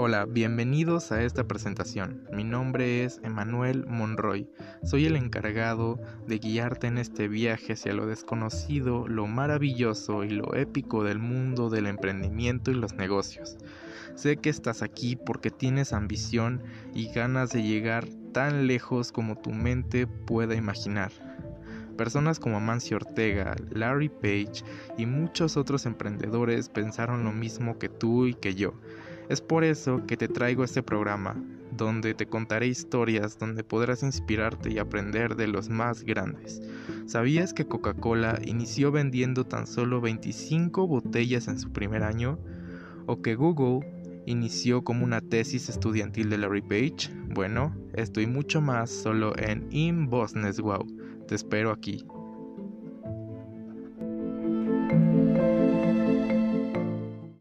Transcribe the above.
Hola, bienvenidos a esta presentación. Mi nombre es Emanuel Monroy. Soy el encargado de guiarte en este viaje hacia lo desconocido, lo maravilloso y lo épico del mundo del emprendimiento y los negocios. Sé que estás aquí porque tienes ambición y ganas de llegar tan lejos como tu mente pueda imaginar. Personas como Amancio Ortega, Larry Page y muchos otros emprendedores pensaron lo mismo que tú y que yo es por eso que te traigo este programa, donde te contaré historias donde podrás inspirarte y aprender de los más grandes. ¿Sabías que Coca-Cola inició vendiendo tan solo 25 botellas en su primer año? ¿O que Google inició como una tesis estudiantil de Larry Page? Bueno, esto y mucho más solo en In Wow. Te espero aquí.